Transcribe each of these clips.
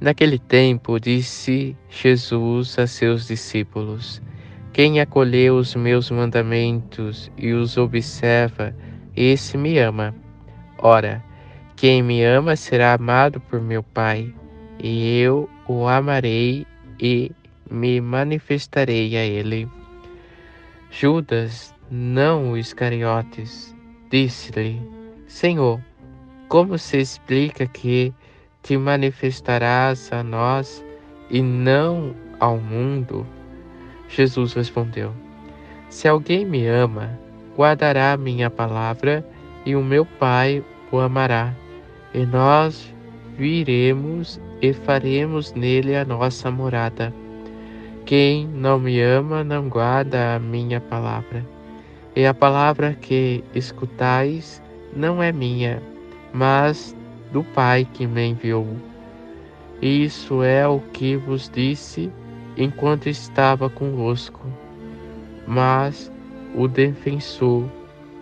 Naquele tempo, disse Jesus a seus discípulos: Quem acolheu os meus mandamentos e os observa, esse me ama. Ora, quem me ama será amado por meu Pai, e eu o amarei e me manifestarei a ele. Judas, não o Iscariotes, disse-lhe: Senhor, como se explica que te manifestarás a nós e não ao mundo? Jesus respondeu: Se alguém me ama, guardará minha palavra e o meu Pai o amará, e nós viremos e faremos nele a nossa morada. Quem não me ama não guarda a minha palavra, e a palavra que escutais não é minha, mas do Pai que me enviou. Isso é o que vos disse enquanto estava convosco. Mas o defensor,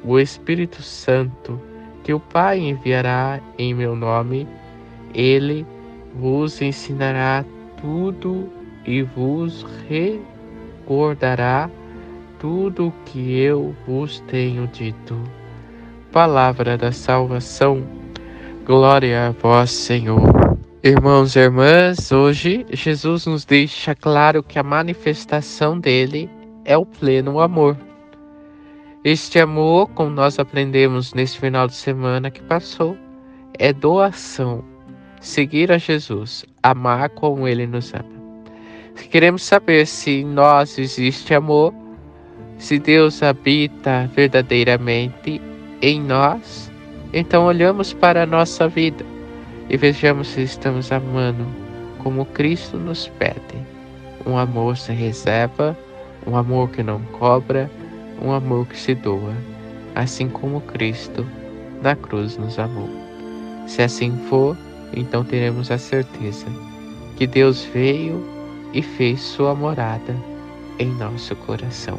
o Espírito Santo, que o Pai enviará em meu nome, ele vos ensinará tudo e vos recordará tudo o que eu vos tenho dito. Palavra da salvação Glória a vós, Senhor. Irmãos e irmãs, hoje Jesus nos deixa claro que a manifestação dele é o pleno amor. Este amor, como nós aprendemos nesse final de semana que passou, é doação. Seguir a Jesus, amar como ele nos ama. Queremos saber se em nós existe amor, se Deus habita verdadeiramente em nós então olhamos para a nossa vida e vejamos se estamos amando como Cristo nos pede. Um amor sem reserva, um amor que não cobra, um amor que se doa, assim como Cristo na cruz nos amou. Se assim for, então teremos a certeza que Deus veio e fez sua morada em nosso coração